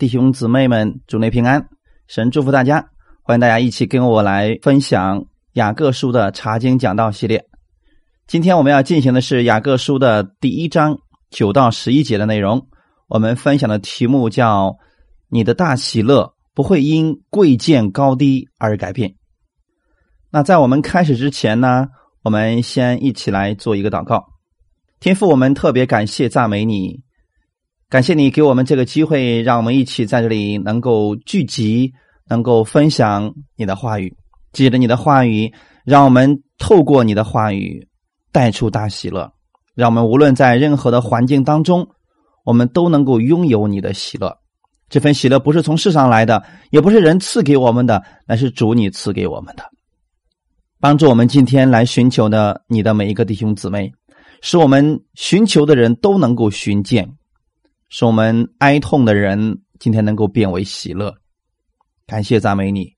弟兄姊妹们，主内平安，神祝福大家，欢迎大家一起跟我来分享雅各书的查经讲道系列。今天我们要进行的是雅各书的第一章九到十一节的内容。我们分享的题目叫“你的大喜乐不会因贵贱高低而改变”。那在我们开始之前呢，我们先一起来做一个祷告。天父，我们特别感谢赞美你。感谢你给我们这个机会，让我们一起在这里能够聚集，能够分享你的话语。记得你的话语，让我们透过你的话语带出大喜乐。让我们无论在任何的环境当中，我们都能够拥有你的喜乐。这份喜乐不是从世上来的，也不是人赐给我们的，乃是主你赐给我们的。帮助我们今天来寻求的你的每一个弟兄姊妹，使我们寻求的人都能够寻见。使我们哀痛的人今天能够变为喜乐，感谢赞美你，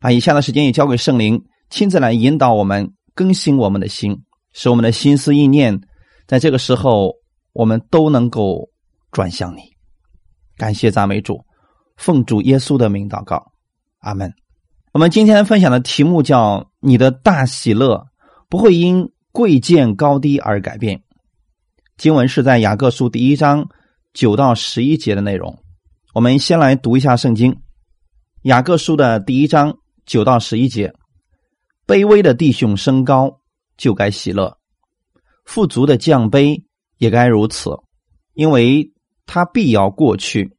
把以下的时间也交给圣灵，亲自来引导我们，更新我们的心，使我们的心思意念在这个时候我们都能够转向你。感谢赞美主，奉主耶稣的名祷告，阿门。我们今天分享的题目叫“你的大喜乐不会因贵贱高低而改变”。经文是在雅各书第一章。九到十一节的内容，我们先来读一下圣经《雅各书》的第一章九到十一节。卑微的弟兄升高，就该喜乐；富足的降卑，也该如此，因为他必要过去，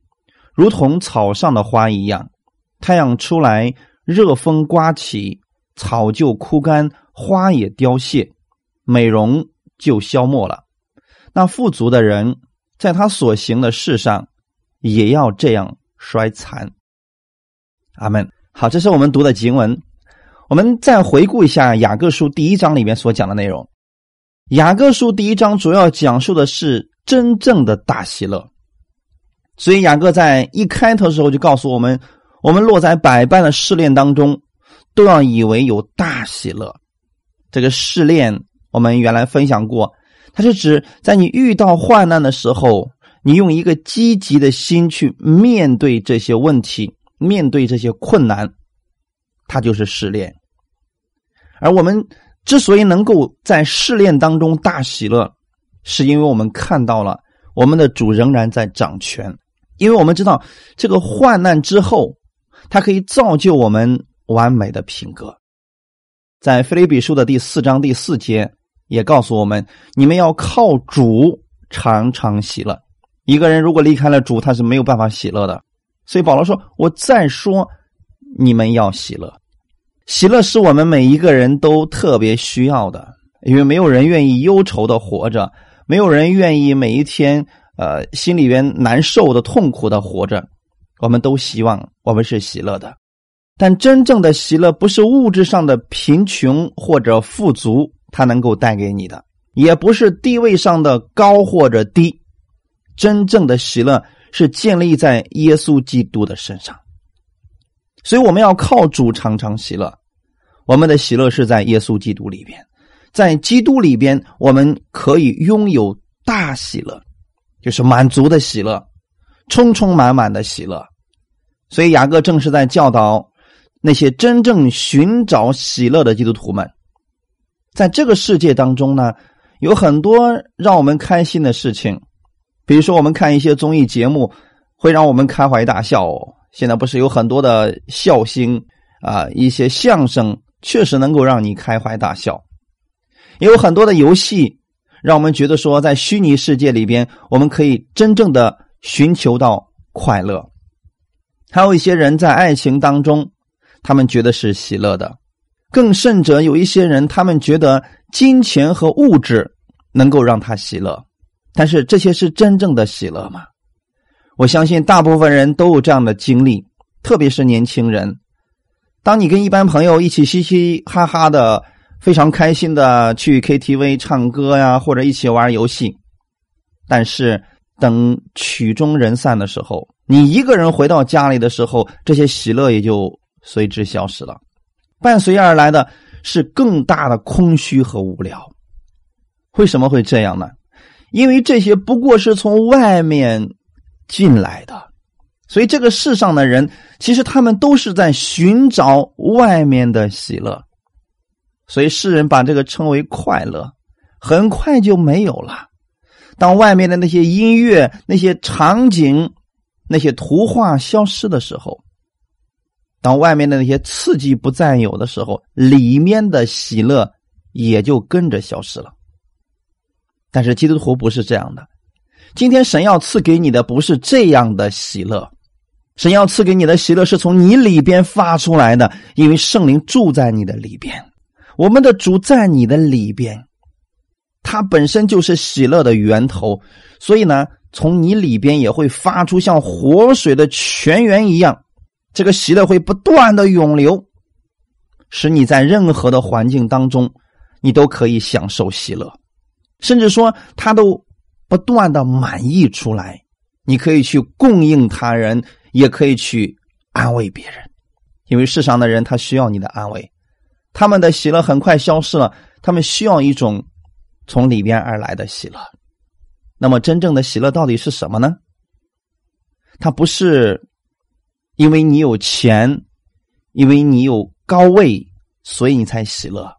如同草上的花一样。太阳出来，热风刮起，草就枯干，花也凋谢，美容就消没了。那富足的人。在他所行的事上，也要这样衰残。阿门。好，这是我们读的经文。我们再回顾一下雅各书第一章里面所讲的内容。雅各书第一章主要讲述的是真正的大喜乐。所以雅各在一开头的时候就告诉我们：我们落在百般的试炼当中，都要以为有大喜乐。这个试炼，我们原来分享过。它是指在你遇到患难的时候，你用一个积极的心去面对这些问题，面对这些困难，它就是试炼。而我们之所以能够在试炼当中大喜乐，是因为我们看到了我们的主仍然在掌权，因为我们知道这个患难之后，它可以造就我们完美的品格。在菲利比书的第四章第四节。也告诉我们，你们要靠主常常喜乐。一个人如果离开了主，他是没有办法喜乐的。所以保罗说：“我再说，你们要喜乐。喜乐是我们每一个人都特别需要的，因为没有人愿意忧愁的活着，没有人愿意每一天呃心里边难受的、痛苦的活着。我们都希望我们是喜乐的，但真正的喜乐不是物质上的贫穷或者富足。”他能够带给你的，也不是地位上的高或者低，真正的喜乐是建立在耶稣基督的身上。所以我们要靠主常常喜乐，我们的喜乐是在耶稣基督里边，在基督里边，我们可以拥有大喜乐，就是满足的喜乐，充充满满的喜乐。所以雅各正是在教导那些真正寻找喜乐的基督徒们。在这个世界当中呢，有很多让我们开心的事情，比如说我们看一些综艺节目，会让我们开怀大笑。现在不是有很多的笑星啊，一些相声确实能够让你开怀大笑。也有很多的游戏，让我们觉得说，在虚拟世界里边，我们可以真正的寻求到快乐。还有一些人在爱情当中，他们觉得是喜乐的。更甚者，有一些人，他们觉得金钱和物质能够让他喜乐，但是这些是真正的喜乐吗？我相信大部分人都有这样的经历，特别是年轻人。当你跟一般朋友一起嘻嘻哈哈的，非常开心的去 KTV 唱歌呀，或者一起玩游戏，但是等曲终人散的时候，你一个人回到家里的时候，这些喜乐也就随之消失了。伴随而来的是更大的空虚和无聊。为什么会这样呢？因为这些不过是从外面进来的，所以这个世上的人，其实他们都是在寻找外面的喜乐。所以世人把这个称为快乐，很快就没有了。当外面的那些音乐、那些场景、那些图画消失的时候，当外面的那些刺激不再有的时候，里面的喜乐也就跟着消失了。但是基督徒不是这样的，今天神要赐给你的不是这样的喜乐，神要赐给你的喜乐是从你里边发出来的，因为圣灵住在你的里边，我们的主在你的里边。它本身就是喜乐的源头，所以呢，从你里边也会发出像活水的泉源一样，这个喜乐会不断的涌流，使你在任何的环境当中，你都可以享受喜乐，甚至说他都不断的满溢出来，你可以去供应他人，也可以去安慰别人，因为世上的人他需要你的安慰，他们的喜乐很快消失了，他们需要一种。从里边而来的喜乐，那么真正的喜乐到底是什么呢？它不是因为你有钱，因为你有高位，所以你才喜乐。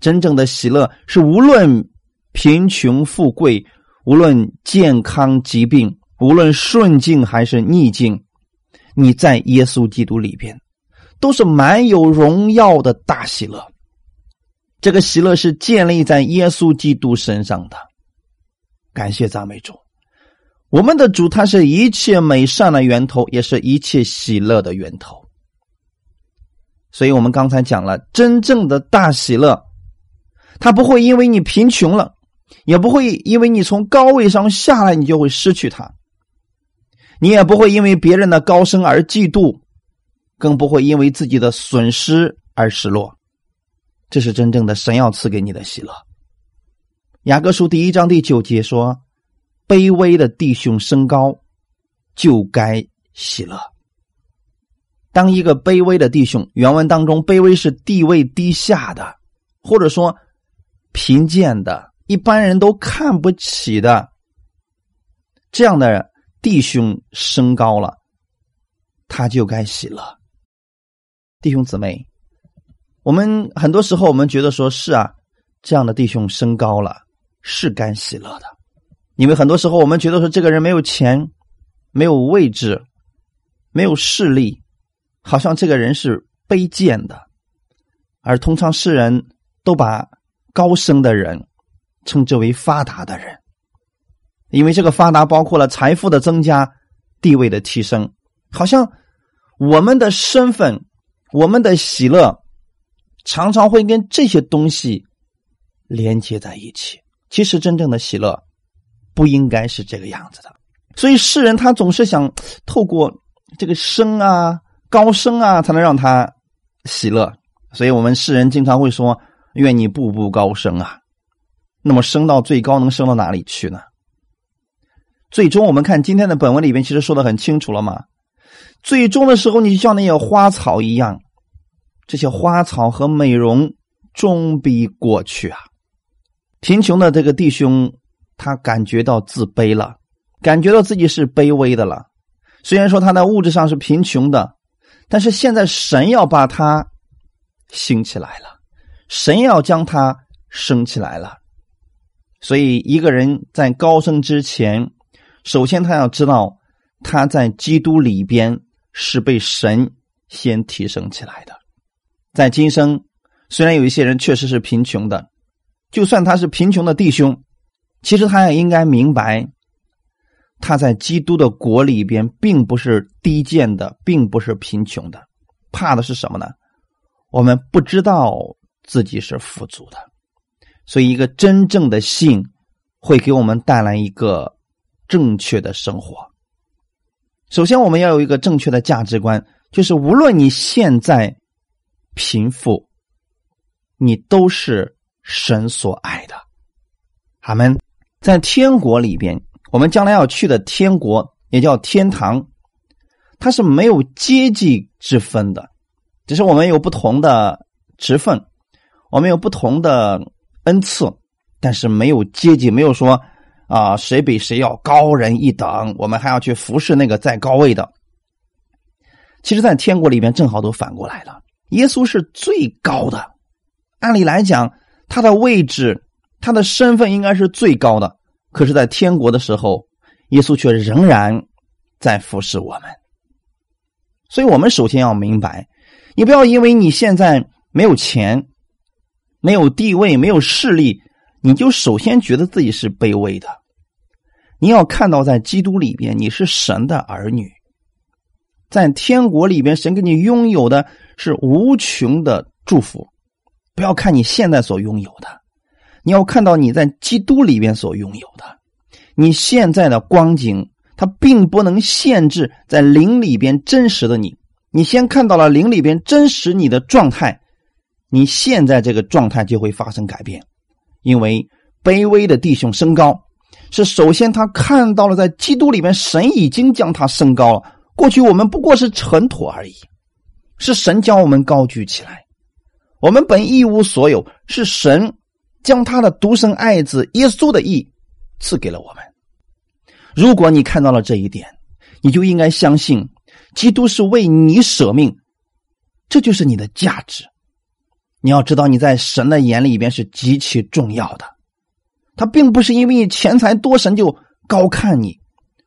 真正的喜乐是无论贫穷富贵，无论健康疾病，无论顺境还是逆境，你在耶稣基督里边，都是满有荣耀的大喜乐。这个喜乐是建立在耶稣基督身上的，感谢赞美主，我们的主他是一切美善的源头，也是一切喜乐的源头。所以我们刚才讲了，真正的大喜乐，他不会因为你贫穷了，也不会因为你从高位上下来，你就会失去他；你也不会因为别人的高升而嫉妒，更不会因为自己的损失而失落。这是真正的神要赐给你的喜乐。雅各书第一章第九节说：“卑微的弟兄升高，就该喜乐。”当一个卑微的弟兄，原文当中“卑微”是地位低下的，或者说贫贱的，一般人都看不起的这样的弟兄升高了，他就该喜乐。弟兄姊妹。我们很多时候，我们觉得说是啊，这样的弟兄升高了是该喜乐的，因为很多时候我们觉得说这个人没有钱、没有位置、没有势力，好像这个人是卑贱的，而通常世人都把高升的人称之为发达的人，因为这个发达包括了财富的增加、地位的提升，好像我们的身份、我们的喜乐。常常会跟这些东西连接在一起。其实真正的喜乐不应该是这个样子的。所以世人他总是想透过这个升啊、高升啊，才能让他喜乐。所以我们世人经常会说：“愿你步步高升啊！”那么升到最高能升到哪里去呢？最终我们看今天的本文里边，其实说的很清楚了嘛。最终的时候，你就像那些花草一样。这些花草和美容终必过去啊！贫穷的这个弟兄，他感觉到自卑了，感觉到自己是卑微的了。虽然说他在物质上是贫穷的，但是现在神要把他兴起来了，神要将他升起来了。所以，一个人在高升之前，首先他要知道他在基督里边是被神先提升起来的。在今生，虽然有一些人确实是贫穷的，就算他是贫穷的弟兄，其实他也应该明白，他在基督的国里边并不是低贱的，并不是贫穷的。怕的是什么呢？我们不知道自己是富足的，所以一个真正的信会给我们带来一个正确的生活。首先，我们要有一个正确的价值观，就是无论你现在。贫富，你都是神所爱的。阿门。在天国里边，我们将来要去的天国也叫天堂，它是没有阶级之分的，只是我们有不同的职分，我们有不同的恩赐，但是没有阶级，没有说啊，谁比谁要高人一等，我们还要去服侍那个在高位的。其实，在天国里边正好都反过来了，耶稣是最高的，按理来讲，他的位置、他的身份应该是最高的。可是，在天国的时候，耶稣却仍然在服侍我们。所以，我们首先要明白，你不要因为你现在没有钱、没有地位、没有势力，你就首先觉得自己是卑微的。你要看到，在基督里边，你是神的儿女，在天国里边，神给你拥有的是无穷的祝福。不要看你现在所拥有的，你要看到你在基督里边所拥有的。你现在的光景，它并不能限制在灵里边真实的你。你先看到了灵里边真实你的状态，你现在这个状态就会发生改变，因为卑微的弟兄升高。是首先，他看到了在基督里面，神已经将他升高了。过去我们不过是尘土而已，是神将我们高举起来。我们本一无所有，是神将他的独生爱子耶稣的义赐给了我们。如果你看到了这一点，你就应该相信，基督是为你舍命，这就是你的价值。你要知道，你在神的眼里边是极其重要的。他并不是因为你钱财多，神就高看你，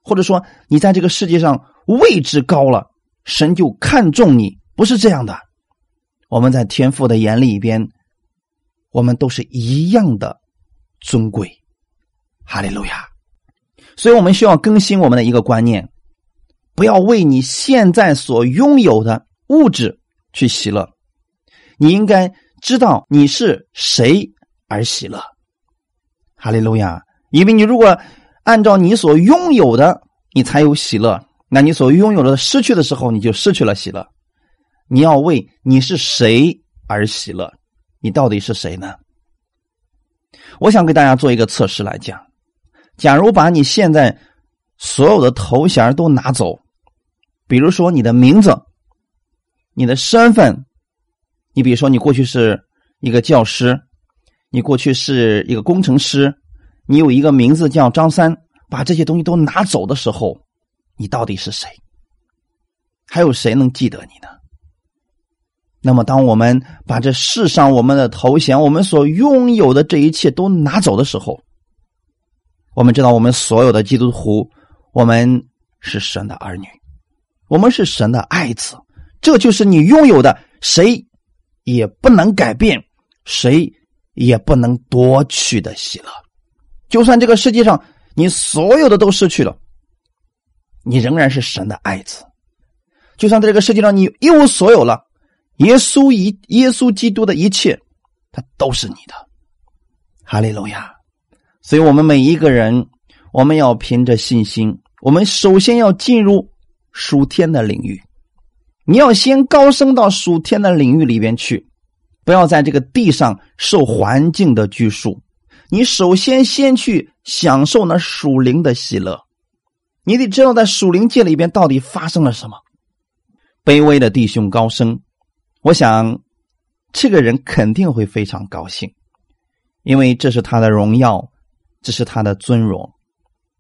或者说你在这个世界上位置高了，神就看重你，不是这样的。我们在天父的眼里边，我们都是一样的尊贵。哈利路亚！所以我们需要更新我们的一个观念，不要为你现在所拥有的物质去喜乐，你应该知道你是谁而喜乐。哈利路亚！因为你如果按照你所拥有的，你才有喜乐；那你所拥有的失去的时候，你就失去了喜乐。你要为你是谁而喜乐？你到底是谁呢？我想给大家做一个测试来讲：假如把你现在所有的头衔都拿走，比如说你的名字、你的身份，你比如说你过去是一个教师。你过去是一个工程师，你有一个名字叫张三，把这些东西都拿走的时候，你到底是谁？还有谁能记得你呢？那么，当我们把这世上我们的头衔、我们所拥有的这一切都拿走的时候，我们知道，我们所有的基督徒，我们是神的儿女，我们是神的爱子，这就是你拥有的，谁也不能改变，谁。也不能夺去的喜乐，就算这个世界上你所有的都失去了，你仍然是神的爱子；就算在这个世界上你一无所有了，耶稣一耶稣基督的一切，他都是你的。哈利路亚！所以，我们每一个人，我们要凭着信心，我们首先要进入属天的领域。你要先高升到属天的领域里边去。不要在这个地上受环境的拘束，你首先先去享受那属灵的喜乐。你得知道，在属灵界里边到底发生了什么。卑微的弟兄高升，我想这个人肯定会非常高兴，因为这是他的荣耀，这是他的尊荣。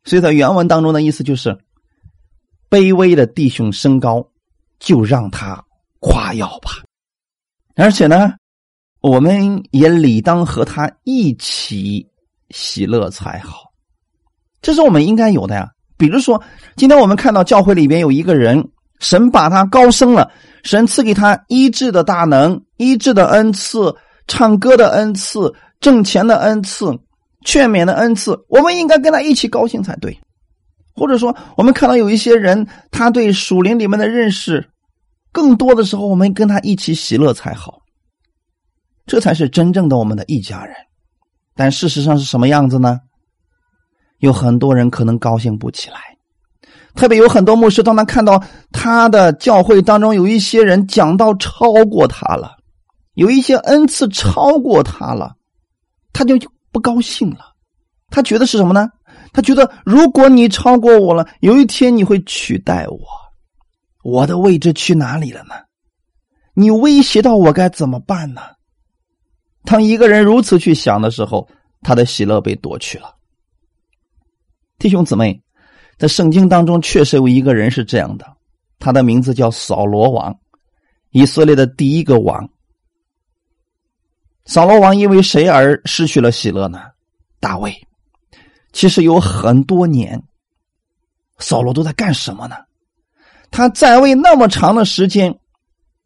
所以在原文当中的意思就是：卑微的弟兄升高，就让他夸耀吧。而且呢。我们也理当和他一起喜乐才好，这是我们应该有的呀。比如说，今天我们看到教会里边有一个人，神把他高升了，神赐给他医治的大能、医治的恩赐、唱歌的恩赐、挣钱的恩赐、劝勉的恩赐，我们应该跟他一起高兴才对。或者说，我们看到有一些人，他对属灵里面的认识更多的时候，我们跟他一起喜乐才好。这才是真正的我们的一家人，但事实上是什么样子呢？有很多人可能高兴不起来，特别有很多牧师，当他看到他的教会当中有一些人讲到超过他了，有一些恩赐超过他了，他就不高兴了。他觉得是什么呢？他觉得如果你超过我了，有一天你会取代我，我的位置去哪里了呢？你威胁到我该怎么办呢？当一个人如此去想的时候，他的喜乐被夺去了。弟兄姊妹，在圣经当中确实有一个人是这样的，他的名字叫扫罗王，以色列的第一个王。扫罗王因为谁而失去了喜乐呢？大卫。其实有很多年，扫罗都在干什么呢？他在位那么长的时间，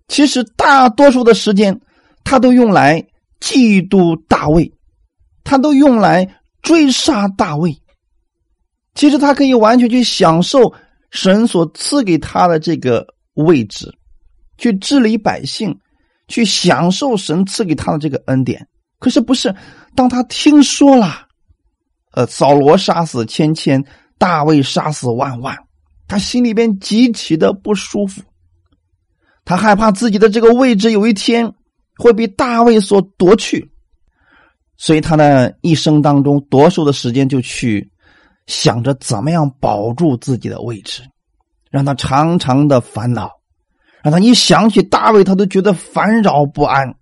其实大多数的时间，他都用来嫉妒大卫，他都用来追杀大卫。其实他可以完全去享受神所赐给他的这个位置，去治理百姓，去享受神赐给他的这个恩典。可是不是当他听说了。呃，扫罗杀死千千，大卫杀死万万，他心里边极其的不舒服，他害怕自己的这个位置有一天会被大卫所夺去，所以他的一生当中多数的时间就去想着怎么样保住自己的位置，让他常常的烦恼，让他一想起大卫，他都觉得烦扰不安，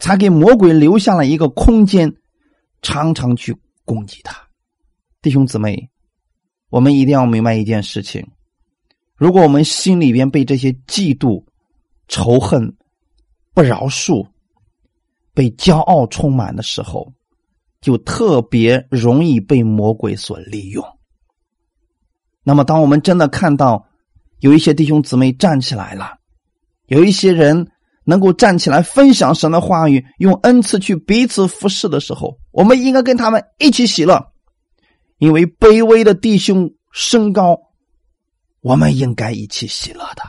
才给魔鬼留下了一个空间，常常去。攻击他，弟兄姊妹，我们一定要明白一件事情：如果我们心里边被这些嫉妒、仇恨、不饶恕、被骄傲充满的时候，就特别容易被魔鬼所利用。那么，当我们真的看到有一些弟兄姊妹站起来了，有一些人。能够站起来分享神的话语，用恩赐去彼此服侍的时候，我们应该跟他们一起喜乐，因为卑微的弟兄升高，我们应该一起喜乐的。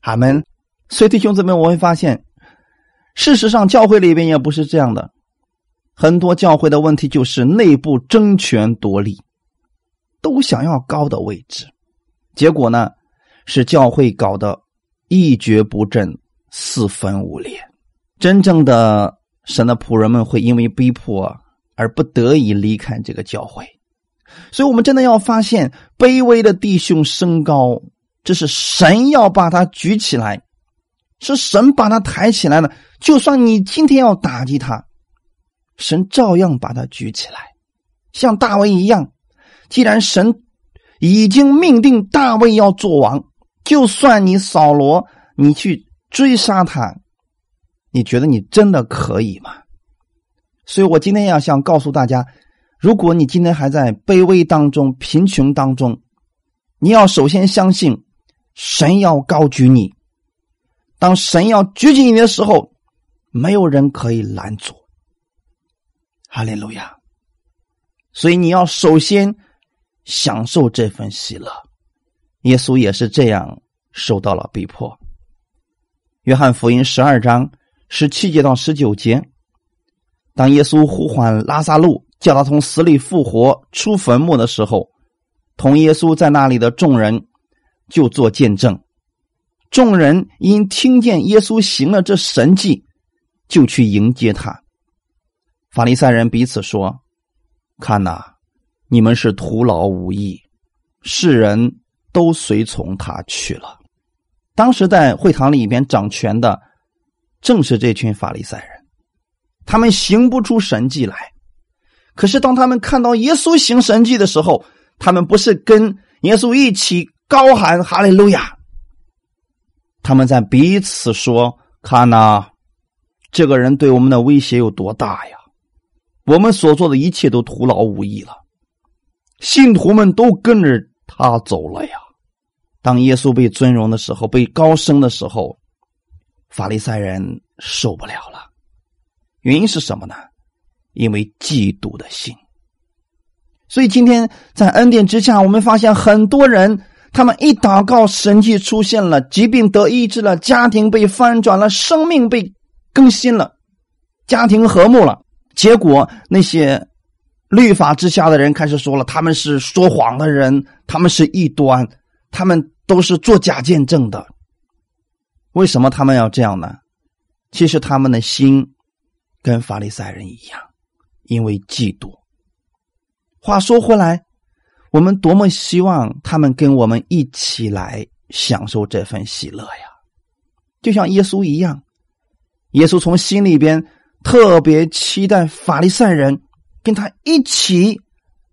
阿门。所以弟兄姊妹，我会发现，事实上教会里边也不是这样的，很多教会的问题就是内部争权夺利，都想要高的位置，结果呢，是教会搞得一蹶不振。四分五裂，真正的神的仆人们会因为逼迫而不得已离开这个教会，所以，我们真的要发现，卑微的弟兄升高，这是神要把他举起来，是神把他抬起来了。就算你今天要打击他，神照样把他举起来，像大卫一样。既然神已经命定大卫要做王，就算你扫罗，你去。追杀他，你觉得你真的可以吗？所以我今天要想告诉大家，如果你今天还在卑微当中、贫穷当中，你要首先相信神要高举你。当神要举起你的时候，没有人可以拦阻。哈利路亚！所以你要首先享受这份喜乐。耶稣也是这样受到了逼迫。约翰福音十二章十七节到十九节，当耶稣呼唤拉萨路，叫他从死里复活、出坟墓的时候，同耶稣在那里的众人就做见证。众人因听见耶稣行了这神迹，就去迎接他。法利赛人彼此说：“看呐，你们是徒劳无益，世人都随从他去了。”当时在会堂里边掌权的，正是这群法利赛人，他们行不出神迹来。可是当他们看到耶稣行神迹的时候，他们不是跟耶稣一起高喊哈利路亚，他们在彼此说：“看呐，这个人对我们的威胁有多大呀！我们所做的一切都徒劳无益了，信徒们都跟着他走了呀。”当耶稣被尊荣的时候，被高升的时候，法利赛人受不了了。原因是什么呢？因为嫉妒的心。所以今天在恩典之下，我们发现很多人，他们一祷告，神迹出现了，疾病得医治了，家庭被翻转了，生命被更新了，家庭和睦了。结果那些律法之下的人开始说了，他们是说谎的人，他们是异端，他们。都是做假见证的，为什么他们要这样呢？其实他们的心跟法利赛人一样，因为嫉妒。话说回来，我们多么希望他们跟我们一起来享受这份喜乐呀！就像耶稣一样，耶稣从心里边特别期待法利赛人跟他一起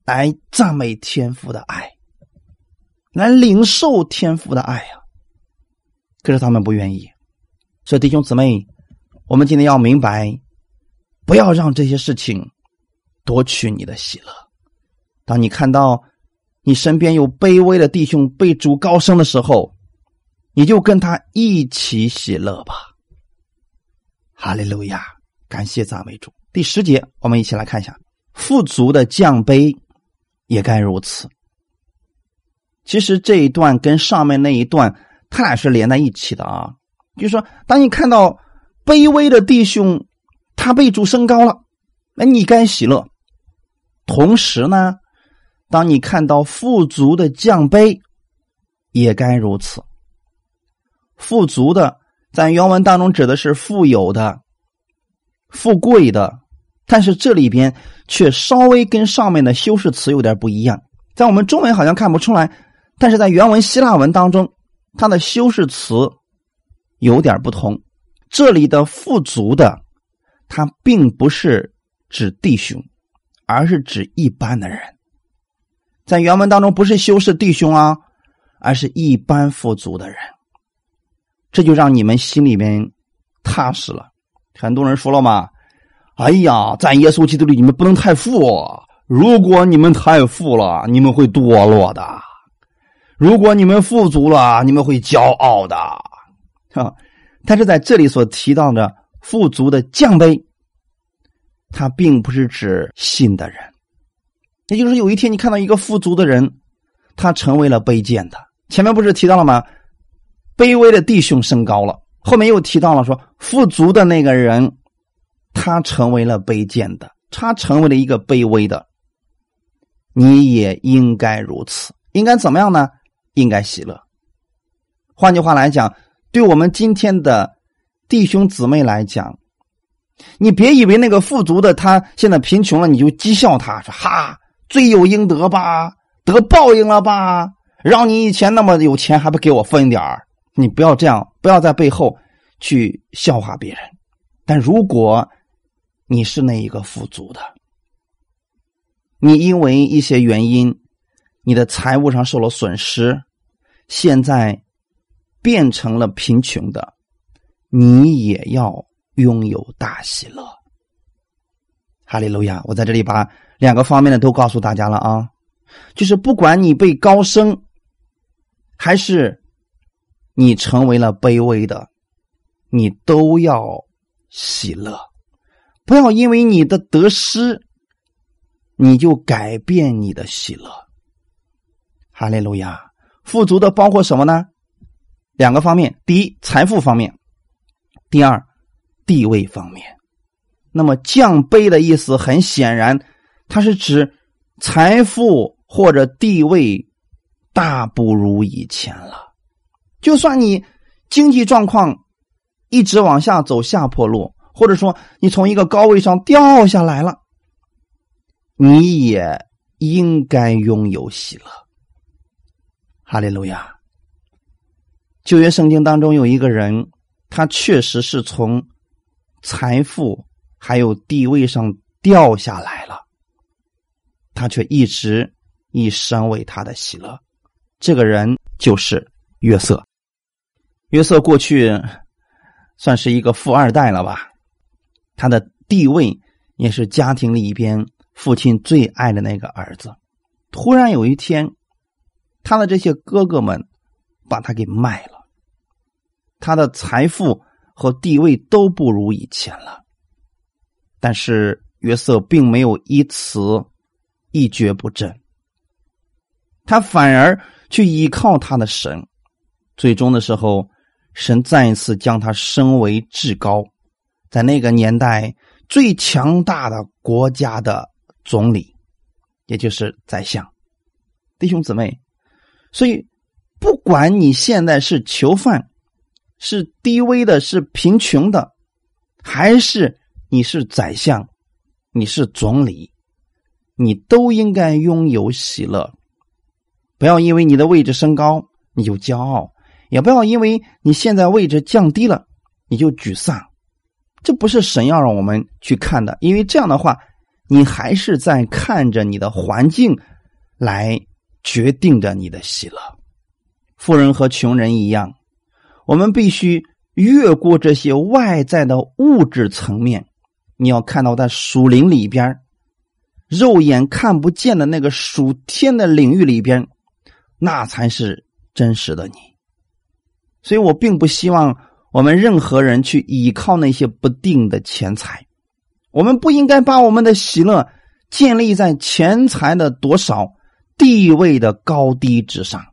来赞美天父的爱，来领受天父的爱呀。可是他们不愿意。所以弟兄姊妹，我们今天要明白，不要让这些事情夺取你的喜乐。当你看到你身边有卑微的弟兄被主高升的时候，你就跟他一起喜乐吧。哈利路亚，感谢赞美主。第十节，我们一起来看一下，富足的降卑也该如此。其实这一段跟上面那一段，它俩是连在一起的啊。就是说，当你看到卑微的弟兄他被主升高了，那你该喜乐；同时呢，当你看到富足的降卑，也该如此。富足的在原文当中指的是富有的、富贵的，但是这里边却稍微跟上面的修饰词有点不一样。在我们中文好像看不出来，但是在原文希腊文当中，它的修饰词。有点不同，这里的富足的，它并不是指弟兄，而是指一般的人。在原文当中，不是修饰弟兄啊，而是一般富足的人。这就让你们心里面踏实了。很多人说了嘛：“哎呀，在耶稣基督里，你们不能太富。如果你们太富了，你们会堕落的；如果你们富足了，你们会骄傲的。”啊，但是在这里所提到的富足的降卑，它并不是指信的人，也就是有一天你看到一个富足的人，他成为了卑贱的。前面不是提到了吗？卑微的弟兄升高了，后面又提到了说富足的那个人，他成为了卑贱的，他成为了一个卑微的。你也应该如此，应该怎么样呢？应该喜乐。换句话来讲。对我们今天的弟兄姊妹来讲，你别以为那个富足的他现在贫穷了，你就讥笑他说：“哈，罪有应得吧，得报应了吧？让你以前那么有钱，还不给我分点儿你不要这样，不要在背后去笑话别人。但如果你是那一个富足的，你因为一些原因，你的财务上受了损失，现在。变成了贫穷的，你也要拥有大喜乐。哈利路亚！我在这里把两个方面的都告诉大家了啊，就是不管你被高升，还是你成为了卑微的，你都要喜乐，不要因为你的得失，你就改变你的喜乐。哈利路亚！富足的包括什么呢？两个方面：第一，财富方面；第二，地位方面。那么降卑的意思，很显然，它是指财富或者地位大不如以前了。就算你经济状况一直往下走下坡路，或者说你从一个高位上掉下来了，你也应该拥有喜乐。哈利路亚。旧约圣经当中有一个人，他确实是从财富还有地位上掉下来了，他却一直以神为他的喜乐。这个人就是约瑟。约瑟过去算是一个富二代了吧？他的地位也是家庭里边父亲最爱的那个儿子。突然有一天，他的这些哥哥们。把他给卖了，他的财富和地位都不如以前了。但是约瑟并没有因此一蹶不振，他反而去依靠他的神。最终的时候，神再一次将他升为至高，在那个年代最强大的国家的总理，也就是宰相。弟兄姊妹，所以。不管你现在是囚犯，是低微的，是贫穷的，还是你是宰相，你是总理，你都应该拥有喜乐。不要因为你的位置升高你就骄傲，也不要因为你现在位置降低了你就沮丧。这不是神要让我们去看的，因为这样的话，你还是在看着你的环境来决定着你的喜乐。富人和穷人一样，我们必须越过这些外在的物质层面，你要看到在属灵里边，肉眼看不见的那个属天的领域里边，那才是真实的你。所以我并不希望我们任何人去依靠那些不定的钱财。我们不应该把我们的喜乐建立在钱财的多少、地位的高低之上。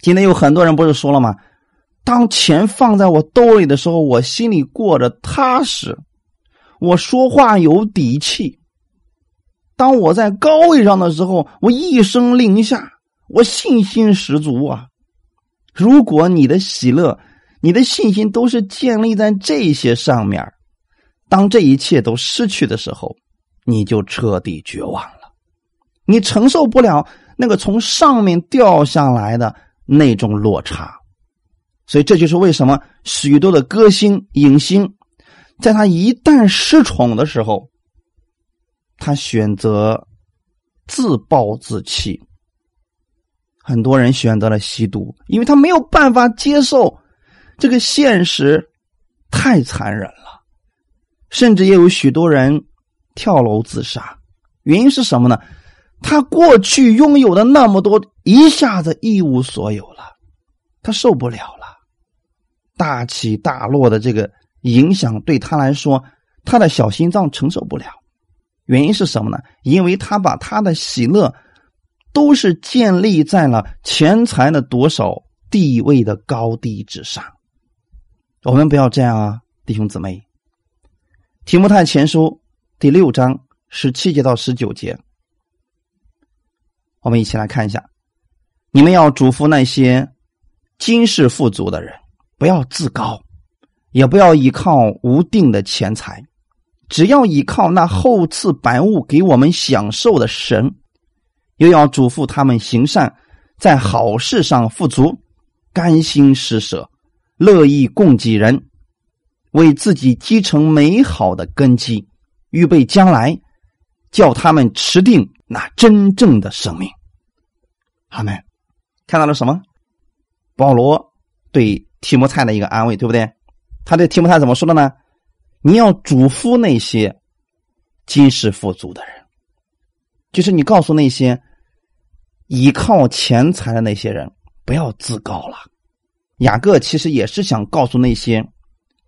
今天有很多人不是说了吗？当钱放在我兜里的时候，我心里过着踏实，我说话有底气。当我在高位上的时候，我一声令下，我信心十足啊！如果你的喜乐、你的信心都是建立在这些上面。当这一切都失去的时候，你就彻底绝望了。你承受不了那个从上面掉下来的那种落差，所以这就是为什么许多的歌星、影星，在他一旦失宠的时候，他选择自暴自弃。很多人选择了吸毒，因为他没有办法接受这个现实，太残忍了。甚至也有许多人跳楼自杀，原因是什么呢？他过去拥有的那么多，一下子一无所有了，他受不了了，大起大落的这个影响对他来说，他的小心脏承受不了。原因是什么呢？因为他把他的喜乐都是建立在了钱财的多少、地位的高低之上。我们不要这样啊，弟兄姊妹。提摩太前书第六章十七节到十九节，我们一起来看一下。你们要嘱咐那些今世富足的人，不要自高，也不要依靠无定的钱财，只要依靠那厚赐百物给我们享受的神。又要嘱咐他们行善，在好事上富足，甘心施舍，乐意供给人。为自己积成美好的根基，预备将来，叫他们持定那真正的生命。阿门。看到了什么？保罗对提摩太的一个安慰，对不对？他对提摩太怎么说的呢？你要嘱咐那些今世富足的人，就是你告诉那些依靠钱财的那些人，不要自高了。雅各其实也是想告诉那些。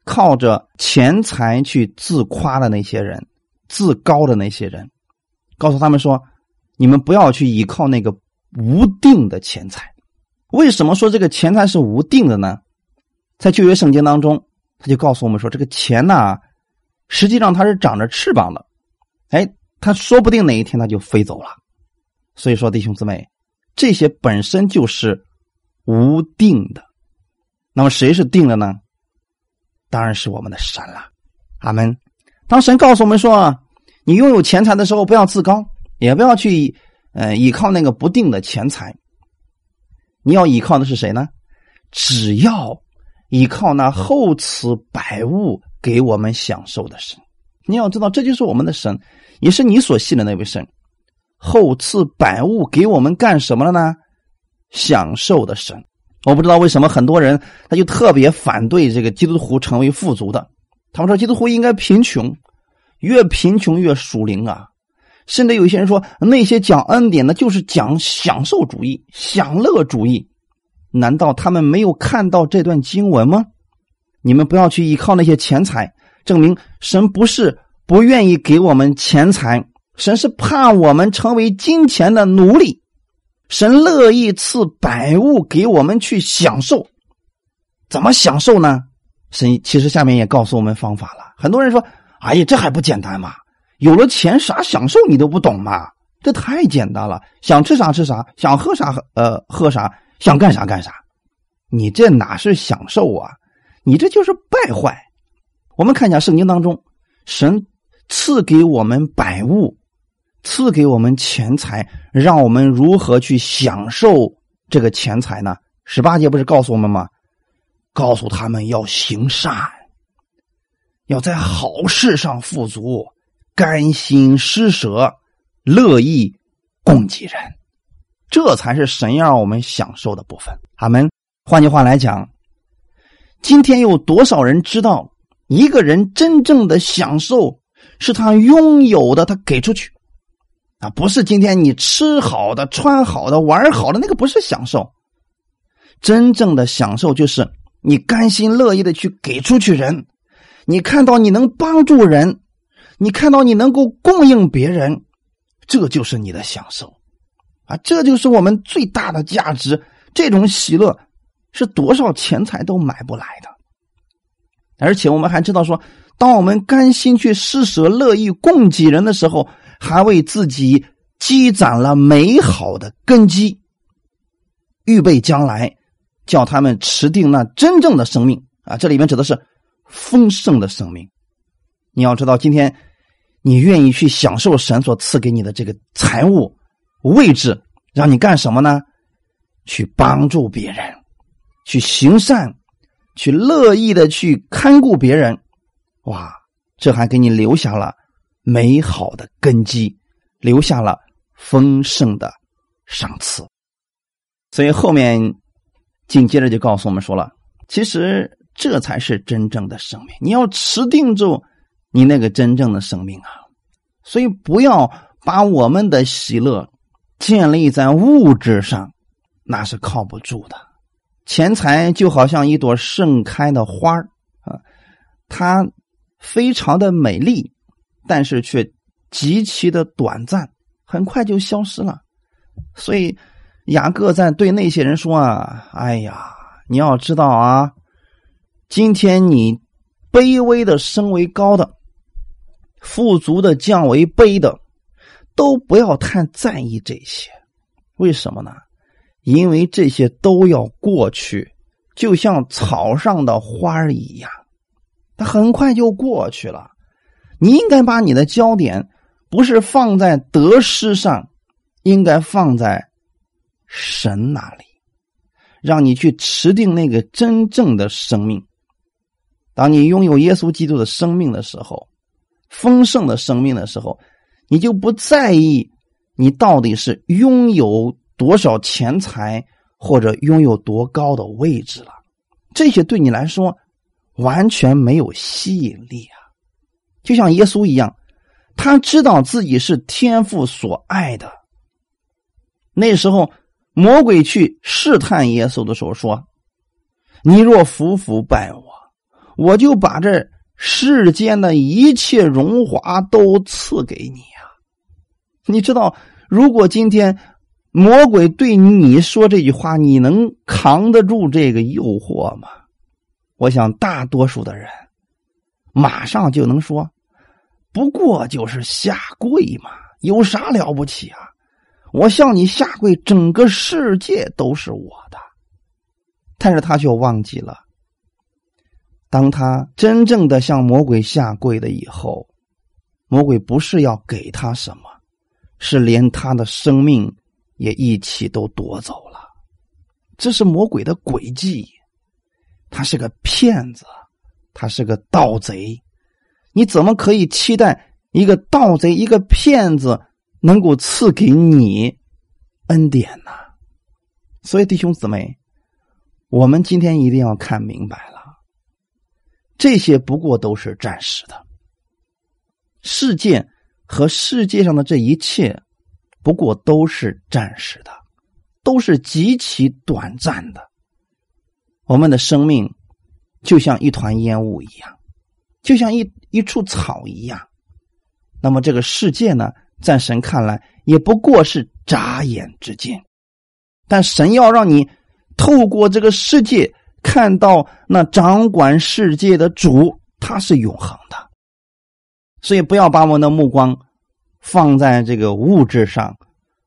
靠着钱财去自夸的那些人，自高的那些人，告诉他们说：“你们不要去依靠那个无定的钱财。”为什么说这个钱财是无定的呢？在旧约圣经当中，他就告诉我们说：“这个钱呐，实际上它是长着翅膀的，哎，他说不定哪一天他就飞走了。”所以说，弟兄姊妹，这些本身就是无定的。那么谁是定的呢？当然是我们的神了，阿门。当神告诉我们说：“你拥有钱财的时候，不要自高，也不要去呃依靠那个不定的钱财。你要依靠的是谁呢？只要依靠那厚赐百物给我们享受的神。你要知道，这就是我们的神，也是你所信的那位神。后赐百物给我们干什么了呢？享受的神。”我不知道为什么很多人他就特别反对这个基督徒成为富足的。他们说基督徒应该贫穷，越贫穷越属灵啊。甚至有些人说那些讲恩典的，就是讲享受主义、享乐主义。难道他们没有看到这段经文吗？你们不要去依靠那些钱财，证明神不是不愿意给我们钱财，神是怕我们成为金钱的奴隶。神乐意赐百物给我们去享受，怎么享受呢？神其实下面也告诉我们方法了。很多人说：“哎呀，这还不简单吗？有了钱啥享受你都不懂吗？这太简单了，想吃啥吃啥，想喝啥呃喝啥，想干啥干啥。你这哪是享受啊？你这就是败坏。我们看一下圣经当中，神赐给我们百物。”赐给我们钱财，让我们如何去享受这个钱财呢？十八节不是告诉我们吗？告诉他们要行善，要在好事上富足，甘心施舍，乐意供给人，这才是神要让我们享受的部分。阿门。换句话来讲，今天有多少人知道，一个人真正的享受是他拥有的，他给出去啊，不是今天你吃好的、穿好的、玩好的，那个不是享受。真正的享受就是你甘心乐意的去给出去人，你看到你能帮助人，你看到你能够供应别人，这就是你的享受啊！这就是我们最大的价值，这种喜乐。是多少钱财都买不来的，而且我们还知道说，当我们甘心去施舍、乐意供给人的时候，还为自己积攒了美好的根基，预备将来，叫他们持定那真正的生命啊！这里面指的是丰盛的生命。你要知道，今天你愿意去享受神所赐给你的这个财物位置，让你干什么呢？去帮助别人。去行善，去乐意的去看顾别人，哇，这还给你留下了美好的根基，留下了丰盛的赏赐。所以后面紧接着就告诉我们说了，其实这才是真正的生命。你要持定住你那个真正的生命啊！所以不要把我们的喜乐建立在物质上，那是靠不住的。钱财就好像一朵盛开的花啊，它非常的美丽，但是却极其的短暂，很快就消失了。所以雅各在对那些人说啊：“哎呀，你要知道啊，今天你卑微的升为高的，富足的降为卑的，都不要太在意这些。为什么呢？”因为这些都要过去，就像草上的花一样，它很快就过去了。你应该把你的焦点不是放在得失上，应该放在神那里，让你去持定那个真正的生命。当你拥有耶稣基督的生命的时候，丰盛的生命的时候，你就不在意你到底是拥有。多少钱财或者拥有多高的位置了，这些对你来说完全没有吸引力啊！就像耶稣一样，他知道自己是天父所爱的。那时候，魔鬼去试探耶稣的时候说：“你若服服拜我，我就把这世间的一切荣华都赐给你啊！”你知道，如果今天。魔鬼对你说这句话，你能扛得住这个诱惑吗？我想大多数的人马上就能说：“不过就是下跪嘛，有啥了不起啊？我向你下跪，整个世界都是我的。”但是他却忘记了，当他真正的向魔鬼下跪了以后，魔鬼不是要给他什么，是连他的生命。也一起都夺走了，这是魔鬼的诡计，他是个骗子，他是个盗贼，你怎么可以期待一个盗贼、一个骗子能够赐给你恩典呢？所以弟兄姊妹，我们今天一定要看明白了，这些不过都是暂时的，世界和世界上的这一切。不过都是暂时的，都是极其短暂的。我们的生命就像一团烟雾一样，就像一一处草一样。那么这个世界呢，在神看来也不过是眨眼之间。但神要让你透过这个世界看到那掌管世界的主，他是永恒的。所以不要把我们的目光。放在这个物质上，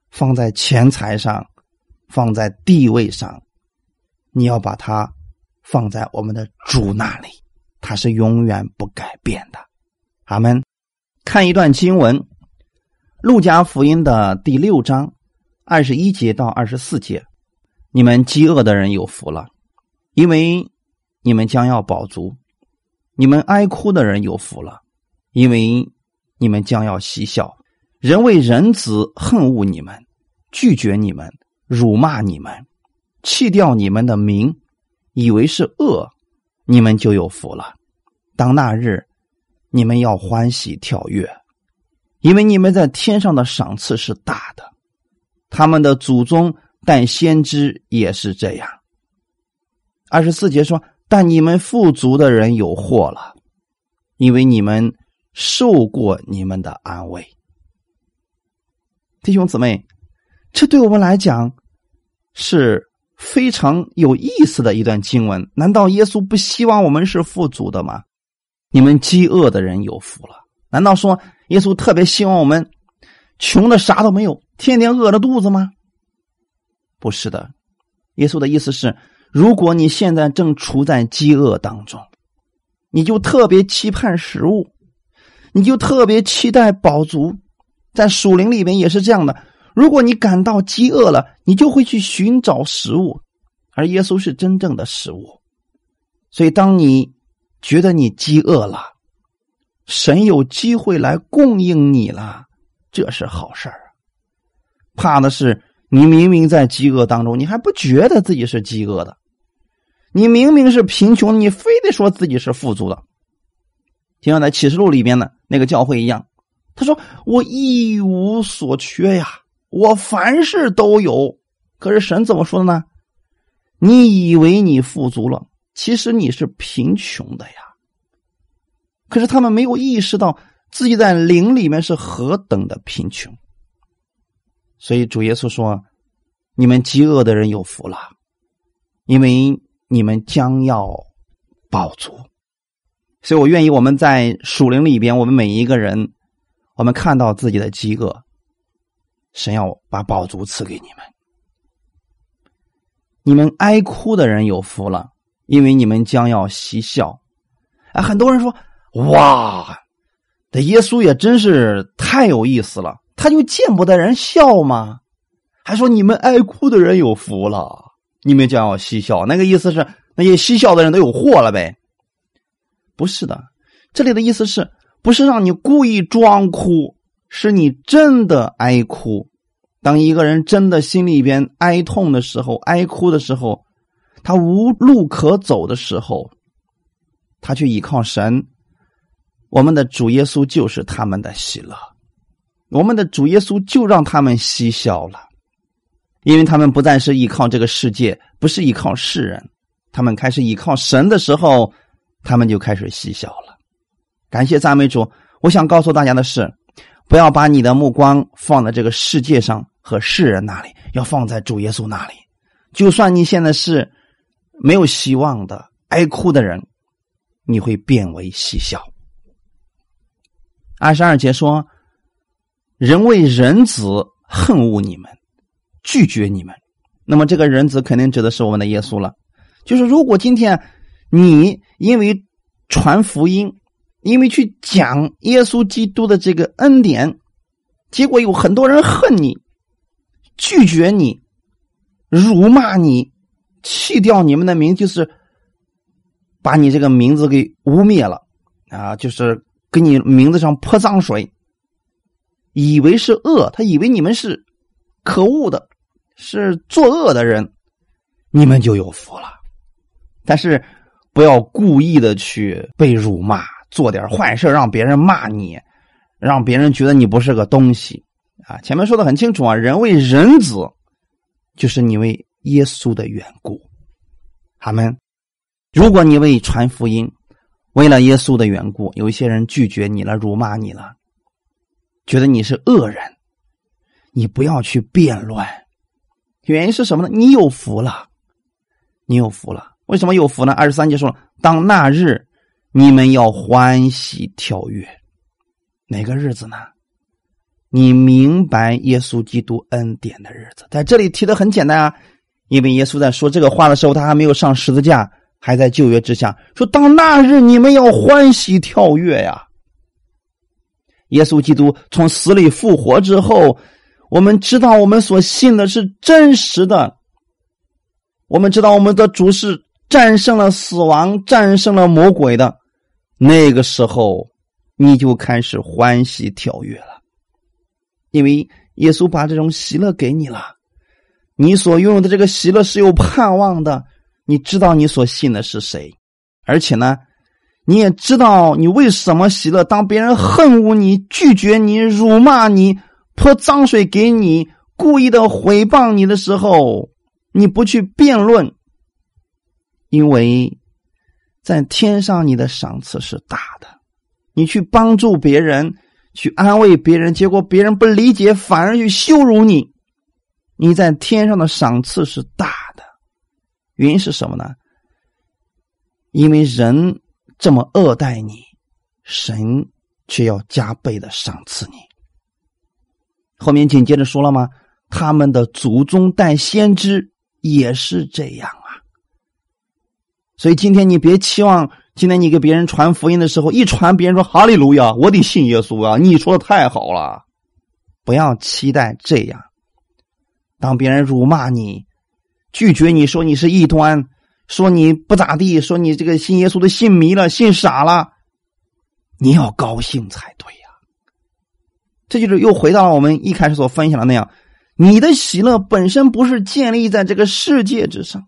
放在钱财上，放在地位上，你要把它放在我们的主那里，他是永远不改变的。阿门。看一段经文，《路加福音》的第六章二十一节到二十四节：你们饥饿的人有福了，因为你们将要饱足；你们哀哭的人有福了，因为。你们将要嬉笑；人为人子恨恶你们，拒绝你们，辱骂你们，弃掉你们的名，以为是恶，你们就有福了。当那日，你们要欢喜跳跃，因为你们在天上的赏赐是大的。他们的祖宗但先知也是这样。二十四节说：“但你们富足的人有祸了，因为你们受过你们的安慰。”弟兄姊妹，这对我们来讲是非常有意思的一段经文。难道耶稣不希望我们是富足的吗？你们饥饿的人有福了。难道说耶稣特别希望我们穷的啥都没有，天天饿着肚子吗？不是的，耶稣的意思是。如果你现在正处在饥饿当中，你就特别期盼食物，你就特别期待饱足。在树林里面也是这样的。如果你感到饥饿了，你就会去寻找食物，而耶稣是真正的食物。所以，当你觉得你饥饿了，神有机会来供应你了，这是好事儿。怕的是你明明在饥饿当中，你还不觉得自己是饥饿的。你明明是贫穷，你非得说自己是富足的，就像在启示录里边的那个教会一样。他说：“我一无所缺呀，我凡事都有。”可是神怎么说的呢？你以为你富足了，其实你是贫穷的呀。可是他们没有意识到自己在灵里面是何等的贫穷。所以主耶稣说：“你们饥饿的人有福了，因为。”你们将要饱足，所以我愿意我们在属灵里边，我们每一个人，我们看到自己的饥饿，神要把宝足赐给你们。你们哀哭的人有福了，因为你们将要嬉笑。啊，很多人说：“哇，这耶稣也真是太有意思了，他就见不得人笑吗？”还说：“你们爱哭的人有福了。”你们将要嬉笑，那个意思是那些嬉笑的人都有祸了呗？不是的，这里的意思是不是让你故意装哭，是你真的哀哭。当一个人真的心里边哀痛的时候，哀哭的时候，他无路可走的时候，他去依靠神。我们的主耶稣就是他们的喜乐，我们的主耶稣就让他们嬉笑了。因为他们不再是依靠这个世界，不是依靠世人，他们开始依靠神的时候，他们就开始嬉笑了。感谢赞美主！我想告诉大家的是，不要把你的目光放在这个世界上和世人那里，要放在主耶稣那里。就算你现在是没有希望的、哀哭的人，你会变为嬉笑。二十二节说：“人为人子恨恶你们。”拒绝你们，那么这个人子肯定指的是我们的耶稣了。就是如果今天你因为传福音，因为去讲耶稣基督的这个恩典，结果有很多人恨你、拒绝你、辱骂你、弃掉你们的名，就是把你这个名字给污蔑了啊，就是给你名字上泼脏水，以为是恶，他以为你们是可恶的。是作恶的人，你们就有福了。但是不要故意的去被辱骂，做点坏事让别人骂你，让别人觉得你不是个东西啊！前面说的很清楚啊，人为人子，就是你为耶稣的缘故。他们，如果你为传福音，为了耶稣的缘故，有一些人拒绝你了，辱骂你了，觉得你是恶人，你不要去辩论。原因是什么呢？你有福了，你有福了。为什么有福呢？二十三节说了：“当那日，你们要欢喜跳跃。”哪个日子呢？你明白耶稣基督恩典的日子，在这里提的很简单啊。因为耶稣在说这个话的时候，他还没有上十字架，还在旧约之下。说：“当那日，你们要欢喜跳跃呀！”耶稣基督从死里复活之后。我们知道，我们所信的是真实的。我们知道，我们的主是战胜了死亡、战胜了魔鬼的。那个时候，你就开始欢喜跳跃了，因为耶稣把这种喜乐给你了。你所拥有的这个喜乐是有盼望的，你知道你所信的是谁，而且呢，你也知道你为什么喜乐。当别人恨恶你、拒绝你、辱骂你、泼脏水给你、故意的毁谤你的时候，你不去辩论，因为在天上你的赏赐是大的。你去帮助别人，去安慰别人，结果别人不理解，反而去羞辱你。你在天上的赏赐是大的，原因是什么呢？因为人这么恶待你，神却要加倍的赏赐你。后面紧接着说了吗？他们的祖宗带先知也是这样。所以今天你别期望，今天你给别人传福音的时候，一传别人说哈利路亚，我得信耶稣啊！你说的太好了，不要期待这样。当别人辱骂你、拒绝你说你是异端，说你不咋地，说你这个信耶稣的信迷了、信傻了，你要高兴才对呀。这就是又回到了我们一开始所分享的那样，你的喜乐本身不是建立在这个世界之上，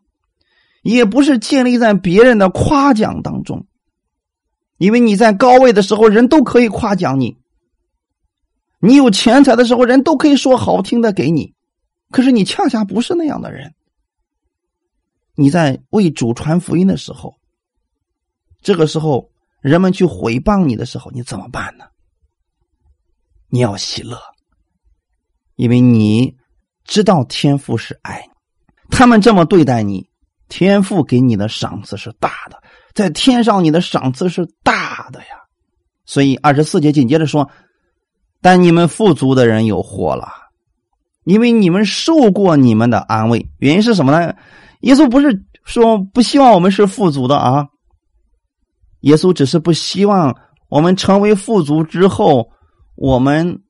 也不是建立在别人的夸奖当中，因为你在高位的时候，人都可以夸奖你；你有钱财的时候，人都可以说好听的给你。可是你恰恰不是那样的人。你在为主传福音的时候，这个时候人们去诽谤你的时候，你怎么办呢？你要喜乐，因为你知道天父是爱你，他们这么对待你，天父给你的赏赐是大的，在天上你的赏赐是大的呀。所以二十四节紧接着说：“但你们富足的人有祸了。”因为你们受过你们的安慰，原因是什么呢？耶稣不是说不希望我们是富足的啊，耶稣只是不希望我们成为富足之后，我们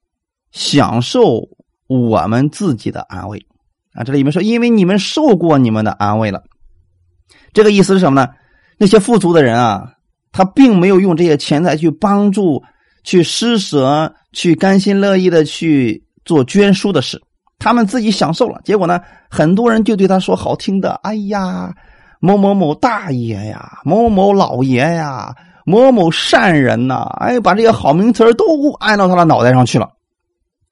享受我们自己的安慰啊。这里面说，因为你们受过你们的安慰了，这个意思是什么呢？那些富足的人啊，他并没有用这些钱财去帮助、去施舍、去甘心乐意的去做捐书的事。他们自己享受了，结果呢？很多人就对他说好听的：“哎呀，某某某大爷呀，某某老爷呀，某某善人呐！”哎，把这些好名词都安到他的脑袋上去了。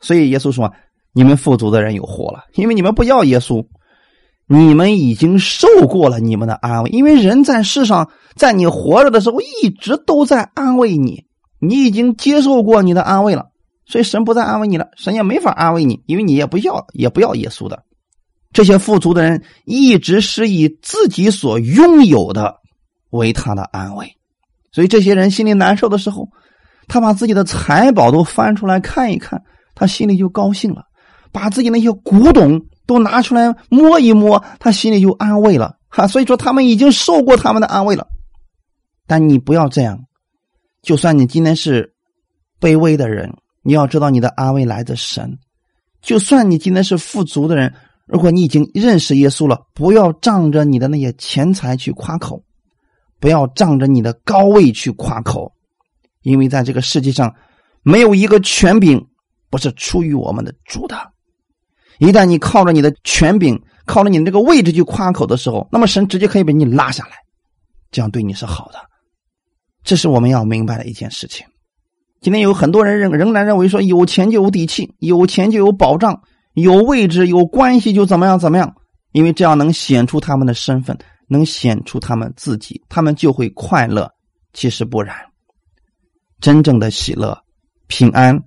所以耶稣说：“你们富足的人有祸了，因为你们不要耶稣，你们已经受过了你们的安慰。因为人在世上，在你活着的时候，一直都在安慰你，你已经接受过你的安慰了。”所以神不再安慰你了，神也没法安慰你，因为你也不要，也不要耶稣的。这些富足的人一直是以自己所拥有的为他的安慰，所以这些人心里难受的时候，他把自己的财宝都翻出来看一看，他心里就高兴了；把自己那些古董都拿出来摸一摸，他心里就安慰了。哈，所以说他们已经受过他们的安慰了。但你不要这样，就算你今天是卑微的人。你要知道，你的安慰来自神。就算你今天是富足的人，如果你已经认识耶稣了，不要仗着你的那些钱财去夸口，不要仗着你的高位去夸口，因为在这个世界上，没有一个权柄不是出于我们的主的。一旦你靠着你的权柄，靠着你的这个位置去夸口的时候，那么神直接可以把你拉下来，这样对你是好的。这是我们要明白的一件事情。今天有很多人仍仍然认为说有钱就有底气，有钱就有保障，有位置有关系就怎么样怎么样，因为这样能显出他们的身份，能显出他们自己，他们就会快乐。其实不然，真正的喜乐、平安、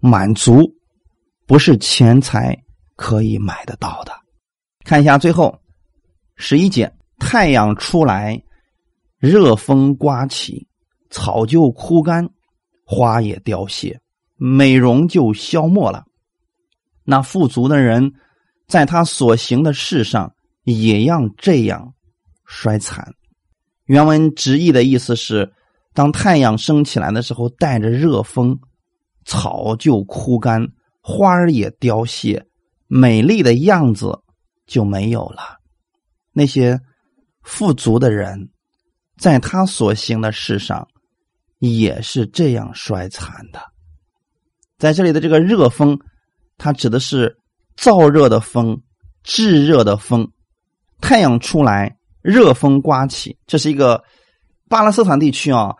满足，不是钱财可以买得到的。看一下最后十一节：太阳出来，热风刮起，草就枯干。花也凋谢，美容就消没了。那富足的人，在他所行的事上，也要这样衰残。原文直译的意思是：当太阳升起来的时候，带着热风，草就枯干，花儿也凋谢，美丽的样子就没有了。那些富足的人，在他所行的事上。也是这样衰残的。在这里的这个热风，它指的是燥热的风、炙热的风。太阳出来，热风刮起，这是一个巴勒斯坦地区啊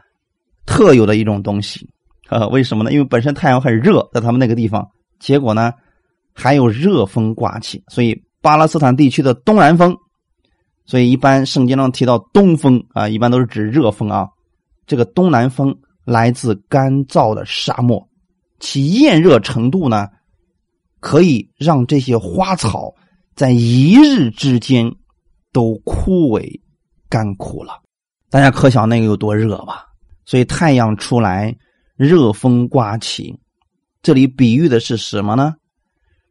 特有的一种东西。呃，为什么呢？因为本身太阳很热，在他们那个地方，结果呢还有热风刮起，所以巴勒斯坦地区的东南风。所以一般圣经中提到东风啊，一般都是指热风啊。这个东南风来自干燥的沙漠，其炎热程度呢，可以让这些花草在一日之间都枯萎干枯了。大家可想那个有多热吧？所以太阳出来，热风刮起，这里比喻的是什么呢？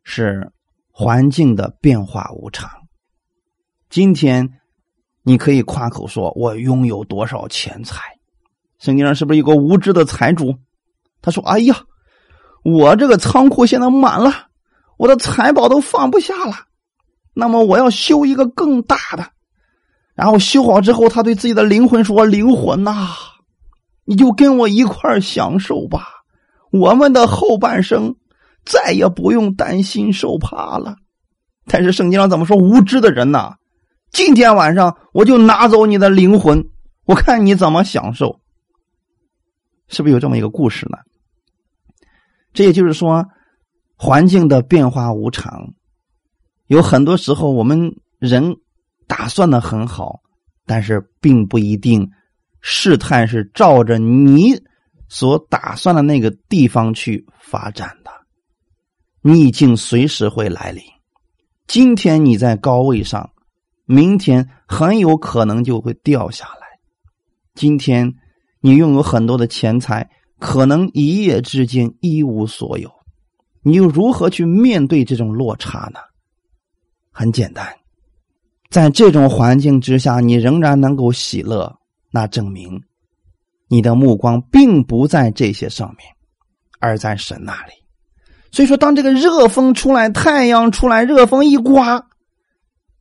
是环境的变化无常。今天你可以夸口说：“我拥有多少钱财？”圣经上是不是有个无知的财主？他说：“哎呀，我这个仓库现在满了，我的财宝都放不下了。那么我要修一个更大的。然后修好之后，他对自己的灵魂说：‘灵魂呐，你就跟我一块享受吧。我们的后半生再也不用担心受怕了。’但是圣经上怎么说？无知的人呐！”今天晚上我就拿走你的灵魂，我看你怎么享受。是不是有这么一个故事呢？这也就是说，环境的变化无常，有很多时候我们人打算的很好，但是并不一定事态是照着你所打算的那个地方去发展的。逆境随时会来临。今天你在高位上。明天很有可能就会掉下来。今天你拥有很多的钱财，可能一夜之间一无所有。你又如何去面对这种落差呢？很简单，在这种环境之下，你仍然能够喜乐，那证明你的目光并不在这些上面，而在神那里。所以说，当这个热风出来，太阳出来，热风一刮。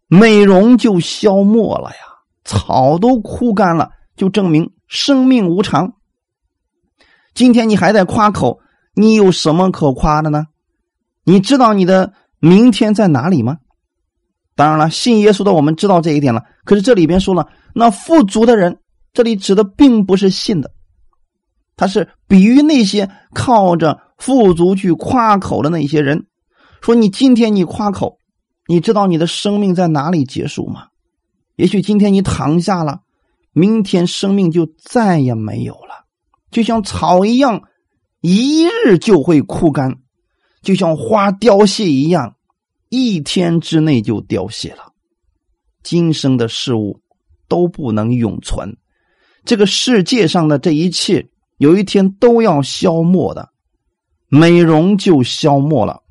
美容就消没了呀，草都枯干了，就证明生命无常。今天你还在夸口，你有什么可夸的呢？你知道你的明天在哪里吗？当然了，信耶稣的我们知道这一点了。可是这里边说了，那富足的人，这里指的并不是信的，他是比喻那些靠着富足去夸口的那些人。说你今天你夸口。你知道你的生命在哪里结束吗？也许今天你躺下了，明天生命就再也没有了，就像草一样，一日就会枯干；就像花凋谢一样，一天之内就凋谢了。今生的事物都不能永存，这个世界上的这一切，有一天都要消没的。美容就消没了，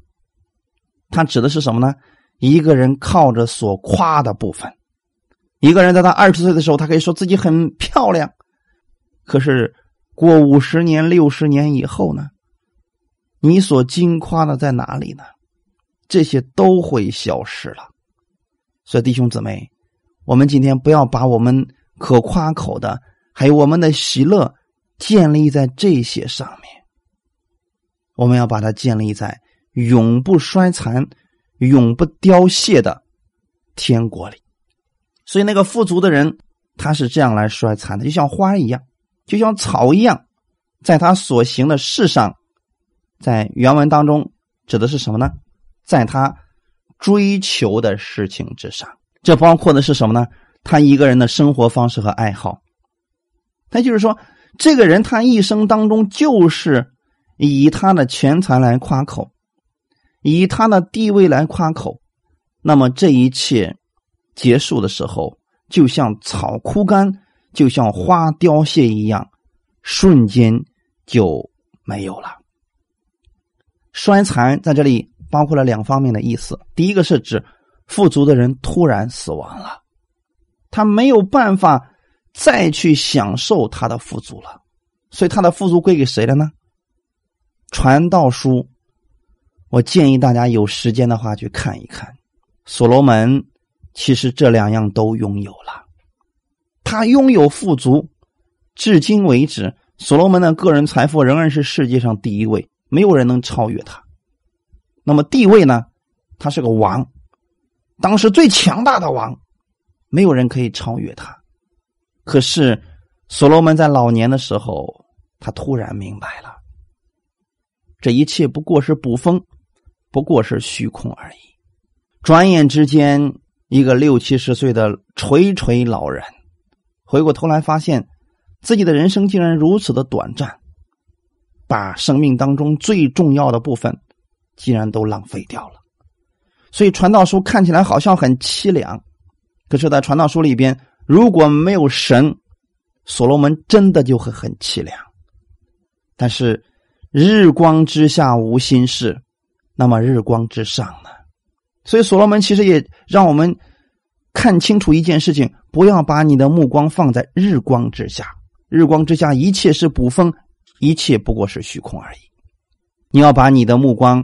它指的是什么呢？一个人靠着所夸的部分，一个人在他二十岁的时候，他可以说自己很漂亮。可是过五十年、六十年以后呢？你所惊夸的在哪里呢？这些都会消失了。所以弟兄姊妹，我们今天不要把我们可夸口的，还有我们的喜乐，建立在这些上面。我们要把它建立在永不衰残。永不凋谢的天国里，所以那个富足的人，他是这样来衰残的，就像花一样，就像草一样，在他所行的事上，在原文当中指的是什么呢？在他追求的事情之上，这包括的是什么呢？他一个人的生活方式和爱好。他就是说，这个人他一生当中就是以他的钱财来夸口。以他的地位来夸口，那么这一切结束的时候，就像草枯干，就像花凋谢一样，瞬间就没有了。衰残在这里包括了两方面的意思：第一个是指富足的人突然死亡了，他没有办法再去享受他的富足了，所以他的富足归给谁了呢？传道书。我建议大家有时间的话去看一看，所罗门其实这两样都拥有了，他拥有富足，至今为止所罗门的个人财富仍然是世界上第一位，没有人能超越他。那么地位呢？他是个王，当时最强大的王，没有人可以超越他。可是所罗门在老年的时候，他突然明白了，这一切不过是捕风，不过是虚空而已。转眼之间，一个六七十岁的垂垂老人，回过头来发现。自己的人生竟然如此的短暂，把生命当中最重要的部分，竟然都浪费掉了。所以传道书看起来好像很凄凉，可是，在传道书里边，如果没有神，所罗门真的就会很凄凉。但是，日光之下无心事，那么日光之上呢？所以，所罗门其实也让我们看清楚一件事情：不要把你的目光放在日光之下。日光之下，一切是捕风，一切不过是虚空而已。你要把你的目光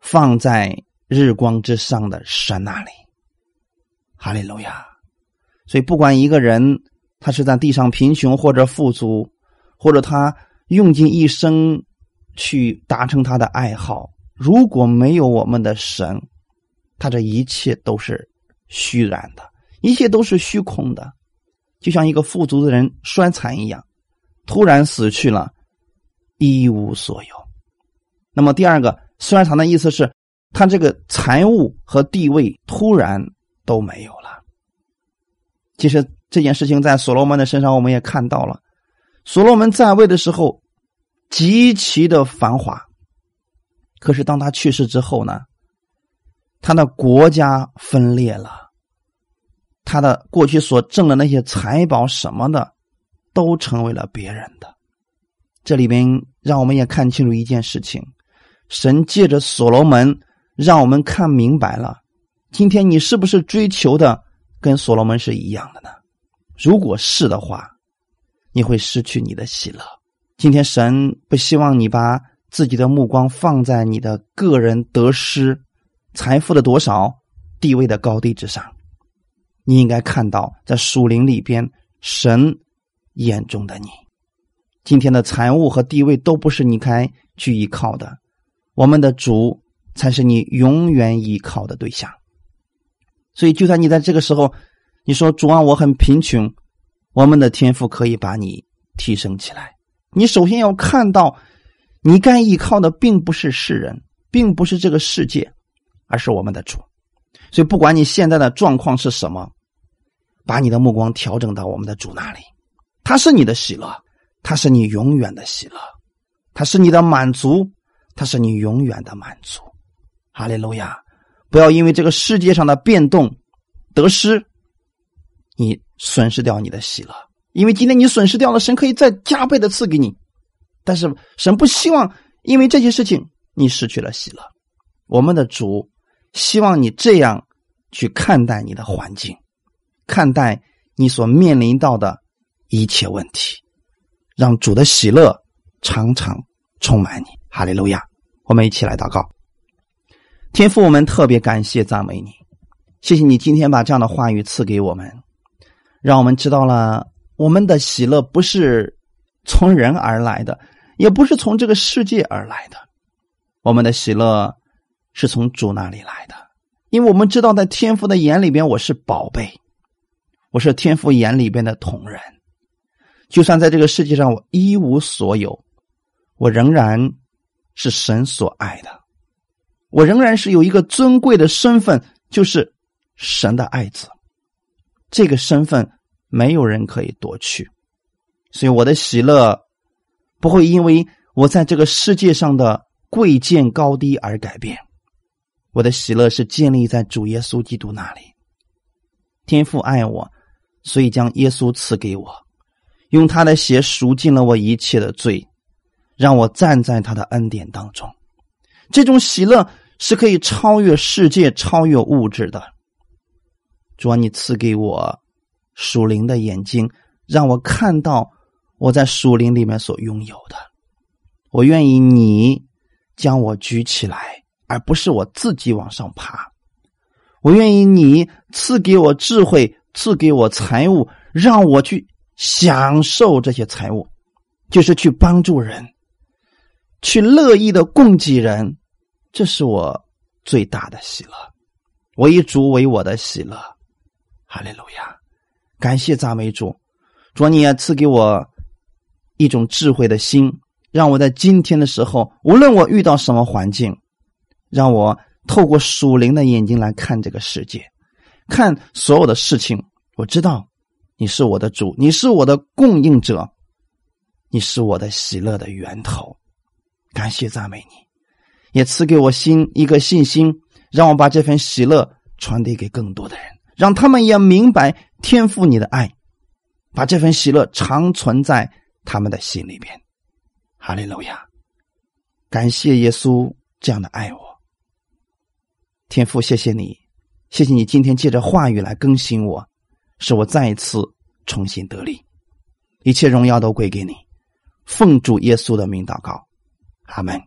放在日光之上的神那里。哈利路亚！所以，不管一个人他是在地上贫穷或者富足，或者他用尽一生去达成他的爱好，如果没有我们的神，他这一切都是虚然的，一切都是虚空的。就像一个富足的人衰残一样，突然死去了，一无所有。那么第二个衰残的意思是，他这个财物和地位突然都没有了。其实这件事情在所罗门的身上我们也看到了，所罗门在位的时候极其的繁华，可是当他去世之后呢，他的国家分裂了。他的过去所挣的那些财宝什么的，都成为了别人的。这里边让我们也看清楚一件事情：神借着所罗门，让我们看明白了。今天你是不是追求的跟所罗门是一样的呢？如果是的话，你会失去你的喜乐。今天神不希望你把自己的目光放在你的个人得失、财富的多少、地位的高低之上。你应该看到，在树林里边，神眼中的你，今天的财物和地位都不是你该去依靠的，我们的主才是你永远依靠的对象。所以，就算你在这个时候，你说主啊，我很贫穷，我们的天赋可以把你提升起来。你首先要看到，你该依靠的并不是世人，并不是这个世界，而是我们的主。所以，不管你现在的状况是什么。把你的目光调整到我们的主那里，他是你的喜乐，他是你永远的喜乐，他是你的满足，他是你永远的满足。哈利路亚！不要因为这个世界上的变动得失，你损失掉你的喜乐，因为今天你损失掉了，神可以再加倍的赐给你。但是神不希望因为这些事情你失去了喜乐。我们的主希望你这样去看待你的环境。看待你所面临到的一切问题，让主的喜乐常常充满你。哈利路亚！我们一起来祷告。天父，我们特别感谢赞美你，谢谢你今天把这样的话语赐给我们，让我们知道了我们的喜乐不是从人而来的，也不是从这个世界而来的，我们的喜乐是从主那里来的，因为我们知道在天父的眼里边，我是宝贝。我是天父眼里边的同人，就算在这个世界上我一无所有，我仍然是神所爱的，我仍然是有一个尊贵的身份，就是神的爱子。这个身份没有人可以夺去，所以我的喜乐不会因为我在这个世界上的贵贱高低而改变。我的喜乐是建立在主耶稣基督那里，天父爱我。所以将耶稣赐给我，用他的血赎尽了我一切的罪，让我站在他的恩典当中。这种喜乐是可以超越世界、超越物质的。主啊，你赐给我属灵的眼睛，让我看到我在属灵里面所拥有的。我愿意你将我举起来，而不是我自己往上爬。我愿意你赐给我智慧。赐给我财物，让我去享受这些财物，就是去帮助人，去乐意的供给人，这是我最大的喜乐。我以主为我的喜乐，哈利路亚！感谢赞美主，主你也赐给我一种智慧的心，让我在今天的时候，无论我遇到什么环境，让我透过属灵的眼睛来看这个世界，看所有的事情。我知道你是我的主，你是我的供应者。你是我的喜乐的源头，感谢赞美你，也赐给我心一个信心，让我把这份喜乐传递给更多的人，让他们也明白天赋你的爱，把这份喜乐长存在他们的心里边。哈利路亚，感谢耶稣这样的爱我，天父，谢谢你，谢谢你今天借着话语来更新我，使我再一次重新得力，一切荣耀都归给你。奉主耶稣的名祷告，阿门。